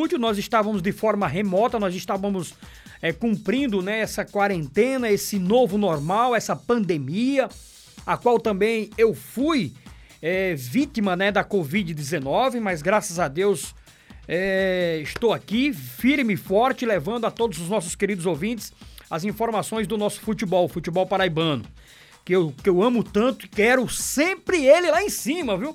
estúdio, nós estávamos de forma remota, nós estávamos é, cumprindo né, essa quarentena, esse novo normal, essa pandemia, a qual também eu fui é, vítima né, da Covid-19, mas graças a Deus é, estou aqui, firme e forte, levando a todos os nossos queridos ouvintes as informações do nosso futebol, futebol paraibano. Que eu, que eu amo tanto e quero sempre ele lá em cima, viu?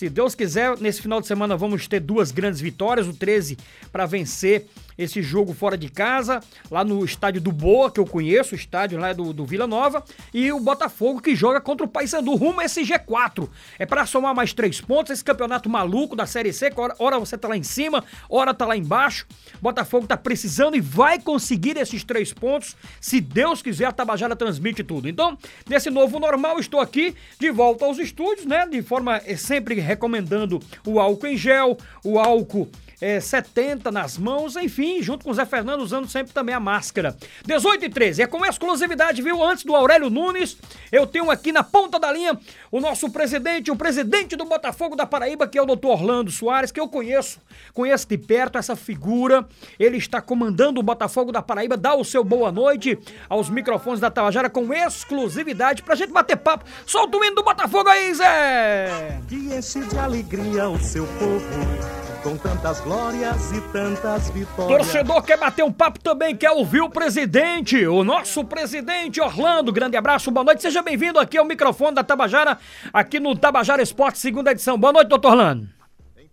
Se Deus quiser, nesse final de semana vamos ter duas grandes vitórias, o 13 para vencer esse jogo fora de casa, lá no estádio do Boa, que eu conheço, o estádio lá do, do Vila Nova, e o Botafogo que joga contra o Paysandu, rumo a esse G4. É para somar mais três pontos, esse campeonato maluco da Série C, hora, hora você tá lá em cima, hora tá lá embaixo. Botafogo tá precisando e vai conseguir esses três pontos, se Deus quiser, a Tabajara transmite tudo. Então, nesse novo normal, estou aqui de volta aos estúdios, né, de forma eh, sempre recomendando o álcool em gel, o álcool é, 70 nas mãos, enfim, junto com o Zé Fernando usando sempre também a máscara. 18 e 13, é com exclusividade, viu? Antes do Aurélio Nunes, eu tenho aqui na ponta da linha o nosso presidente, o presidente do Botafogo da Paraíba, que é o doutor Orlando Soares, que eu conheço, conheço de perto essa figura. Ele está comandando o Botafogo da Paraíba, dá o seu boa noite aos microfones da Tabajara com exclusividade pra gente bater papo. Solta o hino do Botafogo aí, Zé! Que enche de alegria o seu povo com tantas glórias e tantas vitórias. Torcedor quer bater um papo também, quer ouvir o presidente, o nosso presidente Orlando. Grande abraço, boa noite. Seja bem-vindo aqui ao microfone da Tabajara, aqui no Tabajara Esporte, segunda edição. Boa noite, doutor Orlando.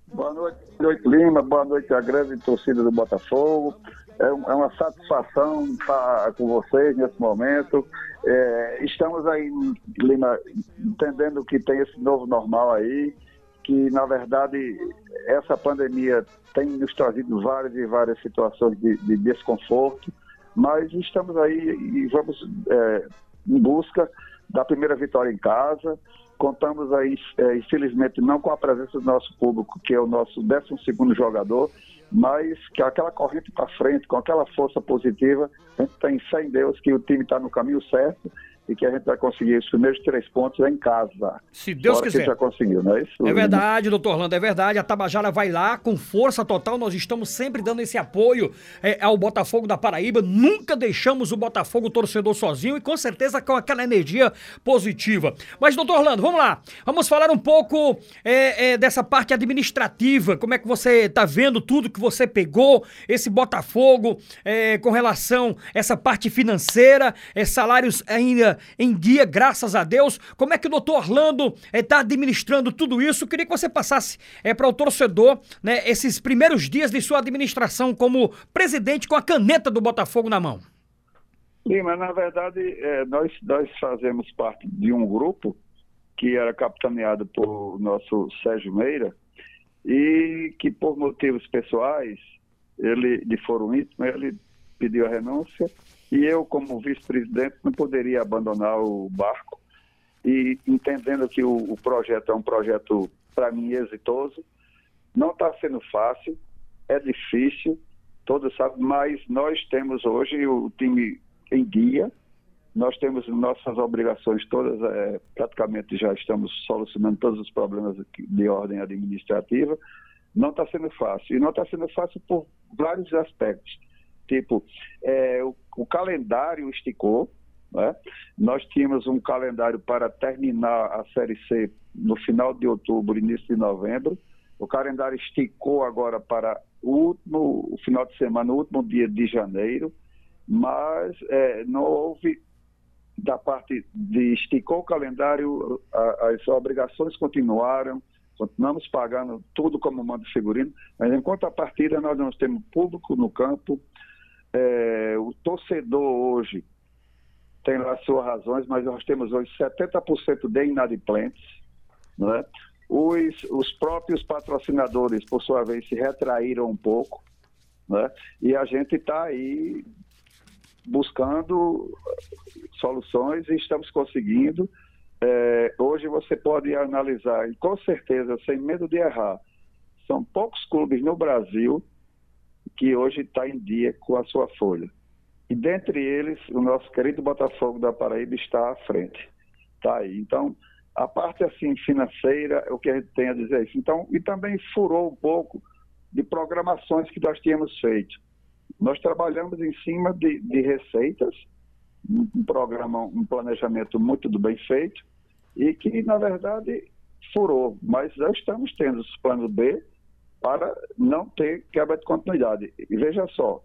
Boa noite, boa noite Lima, boa noite a grande torcida do Botafogo. É, é uma satisfação estar com vocês nesse momento. É, estamos aí, Lima, entendendo que tem esse novo normal aí que, na verdade, essa pandemia tem nos trazido várias e várias situações de, de desconforto, mas estamos aí e vamos é, em busca da primeira vitória em casa. Contamos aí, é, infelizmente, não com a presença do nosso público, que é o nosso 12 jogador, mas que aquela corrente para frente, com aquela força positiva, a gente tem fé em Deus que o time está no caminho certo e que a gente vai conseguir os primeiros três pontos em casa. Se Deus quiser. Que já conseguiu, não é isso? É verdade, doutor Orlando, é verdade. A Tabajara vai lá com força total. Nós estamos sempre dando esse apoio é, ao Botafogo da Paraíba. Nunca deixamos o Botafogo torcedor sozinho e com certeza com aquela energia positiva. Mas, doutor Orlando, vamos lá. Vamos falar um pouco é, é, dessa parte administrativa. Como é que você está vendo tudo que você pegou, esse Botafogo, é, com relação a essa parte financeira, é, salários ainda em dia, graças a Deus. Como é que o doutor Orlando está eh, administrando tudo isso? Queria que você passasse é, para o torcedor né, esses primeiros dias de sua administração como presidente com a caneta do Botafogo na mão. Sim, mas na verdade é, nós, nós fazemos parte de um grupo que era capitaneado por nosso Sérgio Meira e que por motivos pessoais, ele de foro íntimo, ele pediu a renúncia e eu, como vice-presidente, não poderia abandonar o barco. E entendendo que o, o projeto é um projeto, para mim, exitoso, não está sendo fácil, é difícil, todos sabem, mas nós temos hoje o time em dia, nós temos nossas obrigações todas, é, praticamente já estamos solucionando todos os problemas de ordem administrativa. Não está sendo fácil. E não está sendo fácil por vários aspectos. Tipo, é, o, o, calendário esticou, né? nós tínhamos um calendário para terminar a Série C no final de outubro, início de novembro. O calendário esticou agora para o último o final de semana, o último dia de janeiro, mas é, não houve da parte de esticou o calendário, a, as obrigações continuaram, continuamos pagando tudo como manda figurino, mas enquanto a partida nós não temos público no campo, é, o torcedor hoje tem lá suas razões, mas nós temos hoje 70% de inadimplentes. Né? Os, os próprios patrocinadores, por sua vez, se retraíram um pouco. Né? E a gente está aí buscando soluções e estamos conseguindo. É, hoje você pode analisar, e com certeza, sem medo de errar, são poucos clubes no Brasil que hoje está em dia com a sua folha. E dentre eles, o nosso querido Botafogo da Paraíba está à frente. Tá aí. Então, a parte assim financeira, o que a gente tem a dizer é isso. Então, e também furou um pouco de programações que nós tínhamos feito. Nós trabalhamos em cima de, de receitas, um programa, um planejamento muito bem feito, e que, na verdade, furou. Mas já estamos tendo os planos B para não ter quebra de continuidade. E veja só,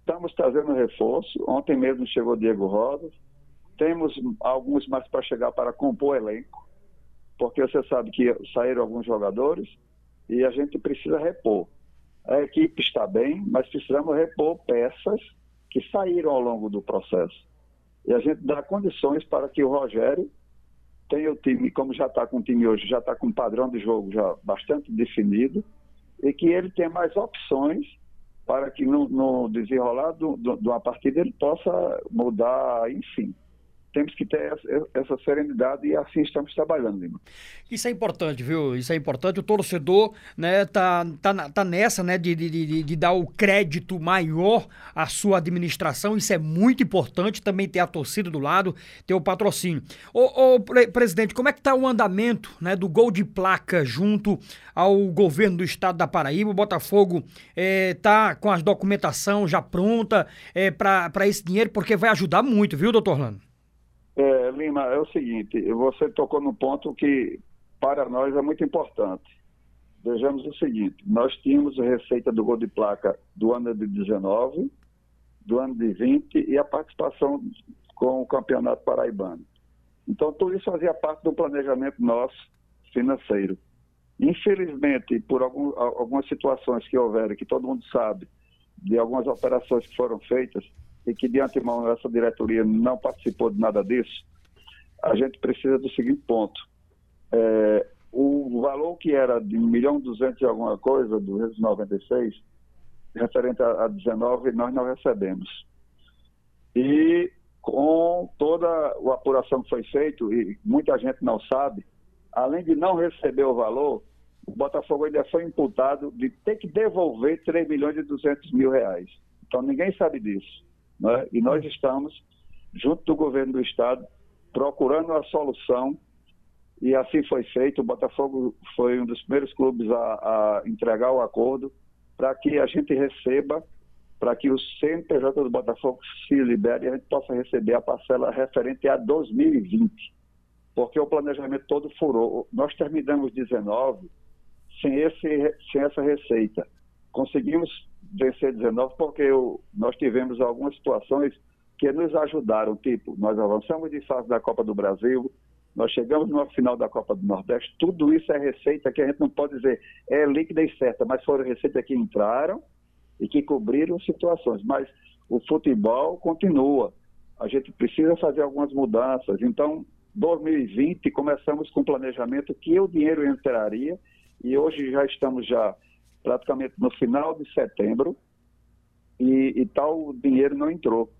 estamos trazendo reforço. Ontem mesmo chegou Diego Rosa. Temos alguns mais para chegar para compor elenco, porque você sabe que saíram alguns jogadores e a gente precisa repor. A equipe está bem, mas precisamos repor peças que saíram ao longo do processo. E a gente dá condições para que o Rogério tenha o time, como já está com o time hoje, já está com um padrão de jogo já bastante definido, e que ele tenha mais opções para que no, no desenrolar de uma partida ele possa mudar, enfim temos que ter essa serenidade e assim estamos trabalhando, Lima. Isso é importante, viu? Isso é importante. O torcedor né, tá, tá, tá nessa, né, de, de, de, de dar o crédito maior à sua administração. Isso é muito importante. Também ter a torcida do lado, ter o patrocínio. Ô, ô presidente, como é que tá o andamento né, do gol de placa junto ao governo do estado da Paraíba? O Botafogo é, tá com as documentação já pronta é, para esse dinheiro, porque vai ajudar muito, viu, doutor Orlando? Lima, é o seguinte, você tocou no ponto que para nós é muito importante. Vejamos o seguinte, nós tínhamos a receita do gol de placa do ano de 19, do ano de 20 e a participação com o Campeonato Paraibano. Então, tudo isso fazia parte do planejamento nosso financeiro. Infelizmente, por algum, algumas situações que houveram, que todo mundo sabe, de algumas operações que foram feitas, e que de antemão essa diretoria não participou de nada disso, a gente precisa do seguinte ponto. É, o valor que era de 1 milhão e 200 e alguma coisa, do 296, referente a, a 19, nós não recebemos. E com toda a apuração que foi feita, e muita gente não sabe, além de não receber o valor, o Botafogo ainda foi imputado de ter que devolver 3 milhões e 200 mil reais. Então ninguém sabe disso. Né? E nós estamos, junto do governo do Estado, procurando a solução, e assim foi feito. O Botafogo foi um dos primeiros clubes a, a entregar o acordo para que a gente receba, para que o CNPJ do Botafogo se libere e a gente possa receber a parcela referente a 2020. Porque o planejamento todo furou. Nós terminamos 19 sem, esse, sem essa receita. Conseguimos vencer 19 porque nós tivemos algumas situações que nos ajudaram, tipo, nós avançamos de fase da Copa do Brasil, nós chegamos no final da Copa do Nordeste, tudo isso é receita que a gente não pode dizer é líquida e certa, mas foram receitas que entraram e que cobriram situações. Mas o futebol continua. A gente precisa fazer algumas mudanças. Então, 2020 começamos com planejamento que o dinheiro entraria e hoje já estamos já praticamente no final de setembro, e, e tal dinheiro não entrou.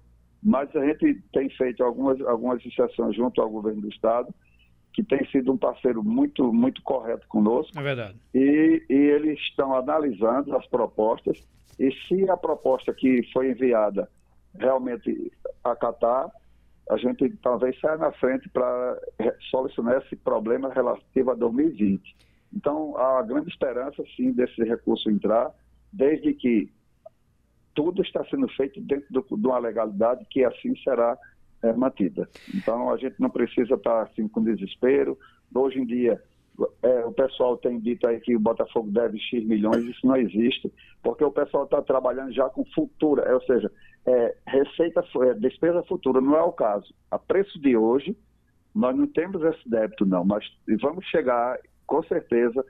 Mas a gente tem feito algumas, algumas iniciações junto ao governo do Estado, que tem sido um parceiro muito, muito correto conosco. É verdade. E, e eles estão analisando as propostas, e se a proposta que foi enviada realmente acatar, a gente talvez saia na frente para solucionar esse problema relativo a 2020. Então, há grande esperança, sim, desse recurso entrar, desde que tudo está sendo feito dentro do, de uma legalidade que assim será é, mantida. Então, a gente não precisa estar assim com desespero. Hoje em dia, é, o pessoal tem dito aí que o Botafogo deve X milhões, isso não existe, porque o pessoal está trabalhando já com futura, é, ou seja, é, receita, despesa futura, não é o caso. A preço de hoje, nós não temos esse débito, não, mas vamos chegar com certeza,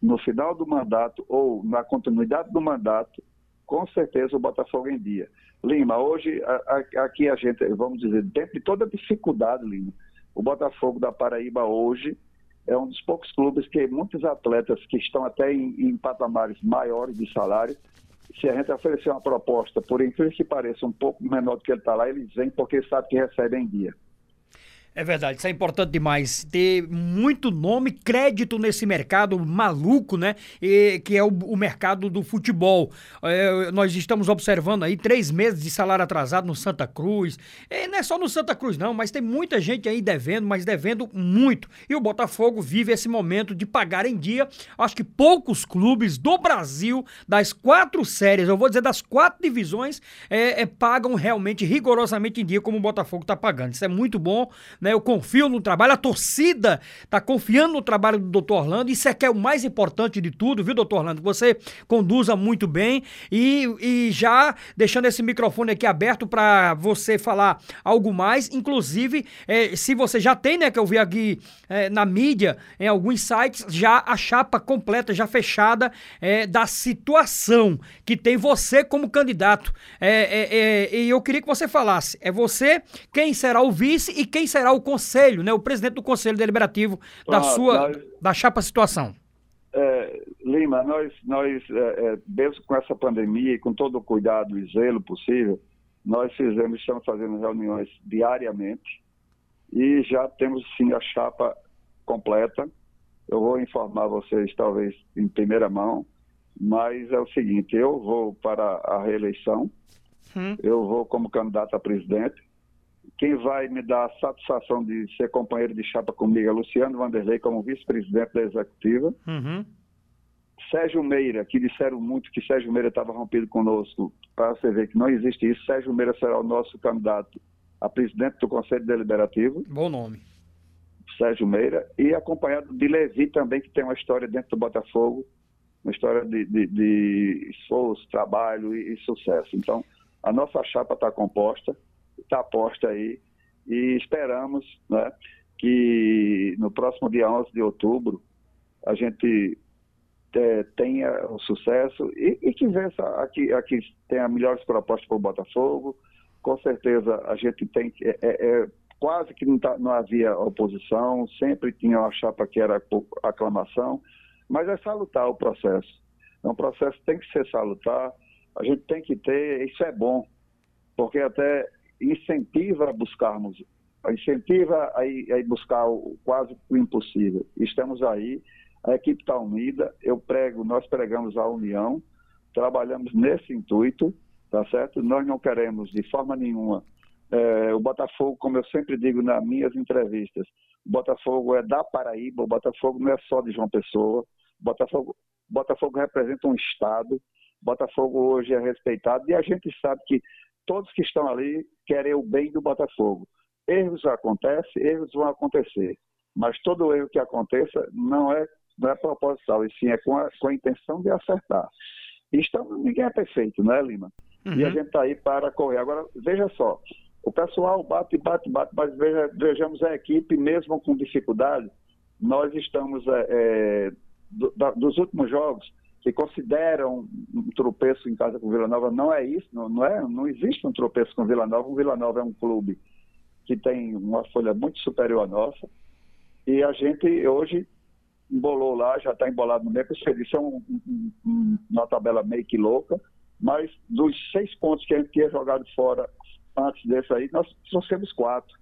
no final do mandato ou na continuidade do mandato, com certeza o Botafogo em dia. Lima, hoje, aqui a gente, vamos dizer, dentro de toda a dificuldade, Lima, o Botafogo da Paraíba hoje é um dos poucos clubes que muitos atletas que estão até em, em patamares maiores de salário, se a gente oferecer uma proposta, por incrível que pareça, um pouco menor do que ele está lá, eles vêm porque sabe que recebem em dia. É verdade, isso é importante demais. Ter muito nome, crédito nesse mercado maluco, né? E, que é o, o mercado do futebol. É, nós estamos observando aí três meses de salário atrasado no Santa Cruz. E não é só no Santa Cruz, não, mas tem muita gente aí devendo, mas devendo muito. E o Botafogo vive esse momento de pagar em dia. Acho que poucos clubes do Brasil, das quatro séries, eu vou dizer das quatro divisões, é, é pagam realmente rigorosamente em dia como o Botafogo está pagando. Isso é muito bom né? Eu confio no trabalho, a torcida está confiando no trabalho do doutor Orlando, isso é que é o mais importante de tudo, viu, doutor Orlando? Você conduza muito bem e, e já deixando esse microfone aqui aberto para você falar algo mais, inclusive, é, se você já tem, né, que eu vi aqui é, na mídia, em alguns sites, já a chapa completa, já fechada é, da situação que tem você como candidato. E eu queria que você falasse, é você quem será o vice e quem será o conselho, né, o presidente do conselho deliberativo da ah, sua nós, da chapa situação. É, Lima, nós, nós é, é, mesmo com essa pandemia e com todo o cuidado e zelo possível, nós fizemos, estamos fazendo reuniões diariamente e já temos sim a chapa completa. Eu vou informar vocês, talvez em primeira mão, mas é o seguinte: eu vou para a reeleição, hum. eu vou como candidato a presidente, quem vai me dar a satisfação de ser companheiro de chapa comigo é Luciano Vanderlei, como vice-presidente da executiva. Uhum. Sérgio Meira, que disseram muito que Sérgio Meira estava rompido conosco, para você ver que não existe isso. Sérgio Meira será o nosso candidato a presidente do Conselho Deliberativo. Bom nome. Sérgio Meira. E acompanhado de Levi também, que tem uma história dentro do Botafogo, uma história de, de, de esforço, trabalho e, e sucesso. Então, a nossa chapa está composta está posta aí e esperamos né, que no próximo dia 11 de outubro a gente é, tenha o sucesso e, e que vença aqui, aqui tenha melhores propostas para o Botafogo. Com certeza a gente tem que. É, é, é, quase que não, tá, não havia oposição, sempre tinha uma chapa que era aclamação, mas é salutar o processo. É um processo que tem que ser salutar, a gente tem que ter, isso é bom, porque até incentiva a buscarmos, incentiva a ir, a ir buscar o, quase o impossível. Estamos aí, a equipe está unida, eu prego, nós pregamos a união, trabalhamos nesse intuito, tá certo? Nós não queremos de forma nenhuma é, o Botafogo, como eu sempre digo nas minhas entrevistas, o Botafogo é da Paraíba, o Botafogo não é só de João Pessoa, Botafogo, Botafogo representa um Estado, Botafogo hoje é respeitado e a gente sabe que todos que estão ali querem o bem do Botafogo. Erros acontecem, erros vão acontecer, mas todo erro que aconteça não é, não é proposital, e sim é com a, com a intenção de acertar. Estamos, ninguém é perfeito, não é, Lima? Uhum. E a uhum. gente está aí para correr. Agora, veja só, o pessoal bate, bate, bate, mas veja, vejamos a equipe, mesmo com dificuldade, nós estamos, é, é, do, da, dos últimos jogos, que consideram um tropeço em casa com Vila Nova, não é isso, não, não, é, não existe um tropeço com Vila Nova. O Vila Nova é um clube que tem uma folha muito superior à nossa, e a gente hoje embolou lá, já está embolado no meio, que isso é um, um, uma tabela meio que louca, mas dos seis pontos que a gente tinha jogado fora antes desse aí, nós trouxemos quatro.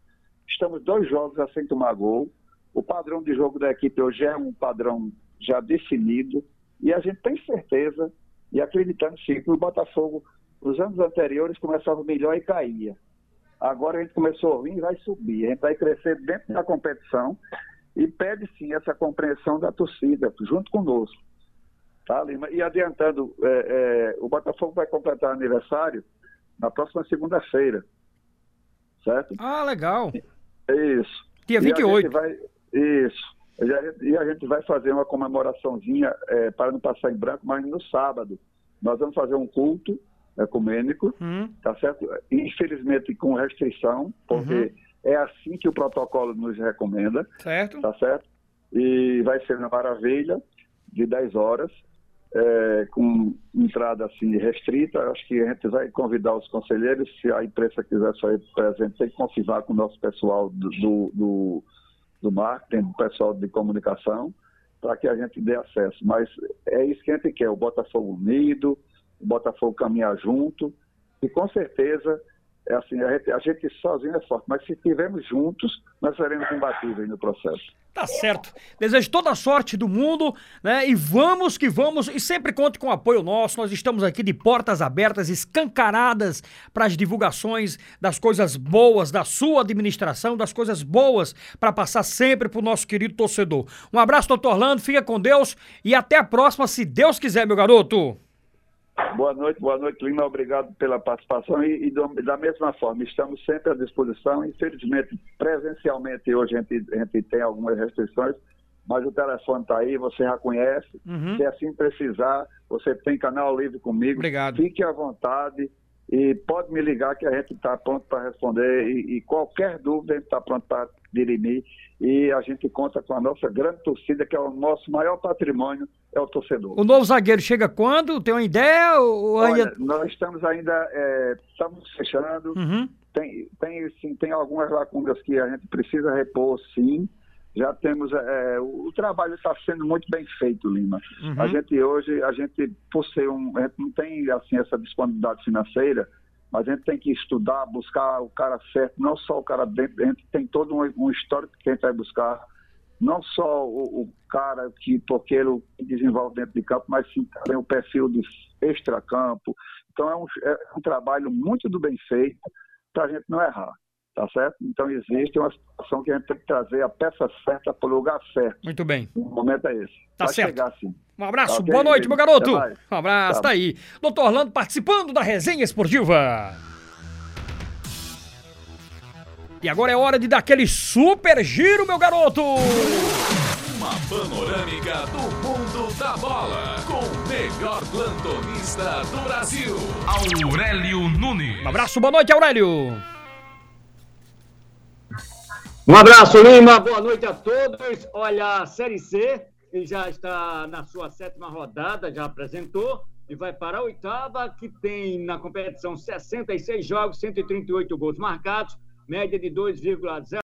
Estamos dois jogos a sem tomar gol. O padrão de jogo da equipe hoje é um padrão já definido. E a gente tem certeza e acreditando sim que o Botafogo, nos anos anteriores, começava melhor e caía. Agora a gente começou a vir e vai subir. A gente vai crescer dentro da competição e pede sim essa compreensão da torcida, junto conosco. Tá, Lima? E adiantando, é, é, o Botafogo vai completar aniversário na próxima segunda-feira. Certo? Ah, legal. Isso. Dia 28. Vai, isso. E a gente vai fazer uma comemoraçãozinha é, para não passar em branco, mas no sábado. Nós vamos fazer um culto ecumênico, uhum. tá certo? Infelizmente com restrição, porque uhum. é assim que o protocolo nos recomenda. Certo. Tá certo? E vai ser na Maravilha, de 10 horas, é, com entrada assim restrita. Acho que a gente vai convidar os conselheiros, se a imprensa quiser sair presente, tem que confirmar com o nosso pessoal do, do, do do marketing, do pessoal de comunicação, para que a gente dê acesso. Mas é isso que a gente quer, o Botafogo unido, o Botafogo caminhar junto, e com certeza é assim, a gente, a gente sozinho é forte, mas se estivermos juntos, nós seremos imbatíveis no processo. Tá certo. Desejo toda a sorte do mundo, né? E vamos que vamos. E sempre conte com o apoio nosso. Nós estamos aqui de portas abertas, escancaradas para as divulgações das coisas boas da sua administração, das coisas boas para passar sempre para o nosso querido torcedor. Um abraço, doutor Orlando. Fica com Deus e até a próxima, se Deus quiser, meu garoto. Boa noite, boa noite, Lima. Obrigado pela participação e, e do, da mesma forma, estamos sempre à disposição. Infelizmente, presencialmente hoje a gente, a gente tem algumas restrições, mas o telefone está aí, você já conhece. Uhum. Se assim precisar, você tem canal livre comigo. Obrigado. Fique à vontade e pode me ligar que a gente está pronto para responder e, e, qualquer dúvida a gente está pronto para dirimir e a gente conta com a nossa grande torcida, que é o nosso maior patrimônio, é o torcedor. O novo zagueiro chega quando? Tem uma ideia? Ou Olha, ainda... nós estamos ainda, é, estamos fechando, uhum. tem, tem, sim, tem algumas lacunas que a gente precisa repor, sim, já temos, é, o, o, trabalho está sendo muito bem feito, Lima. Uhum. A gente hoje, a gente, por ser um, a gente não tem, assim, essa disponibilidade financeira, mas a gente tem que estudar, buscar o cara certo, não só o cara dentro, a gente tem todo um, um histórico que a gente vai buscar, não só o, o cara que toqueiro desenvolve dentro de campo, mas sim também o perfil de extracampo. Então é um, é um trabalho muito do bem feito para a gente não errar. Tá certo? Então existe uma situação que a gente tem que trazer a peça certa para o lugar certo. Muito bem. O momento é esse. Tá Vai certo. Chegar, sim. Um abraço, okay, boa noite, meu garoto. Um abraço, tá. tá aí. Doutor Orlando participando da resenha esportiva. E agora é hora de dar aquele super giro, meu garoto! Uma panorâmica do mundo da bola, com o melhor plantonista do Brasil, Aurélio Nunes. Um abraço, boa noite, Aurélio. Um abraço, Lima. Boa noite a todos. Olha, a Série C já está na sua sétima rodada, já apresentou, e vai para a oitava, que tem na competição 66 jogos, 138 gols marcados, média de 2,0.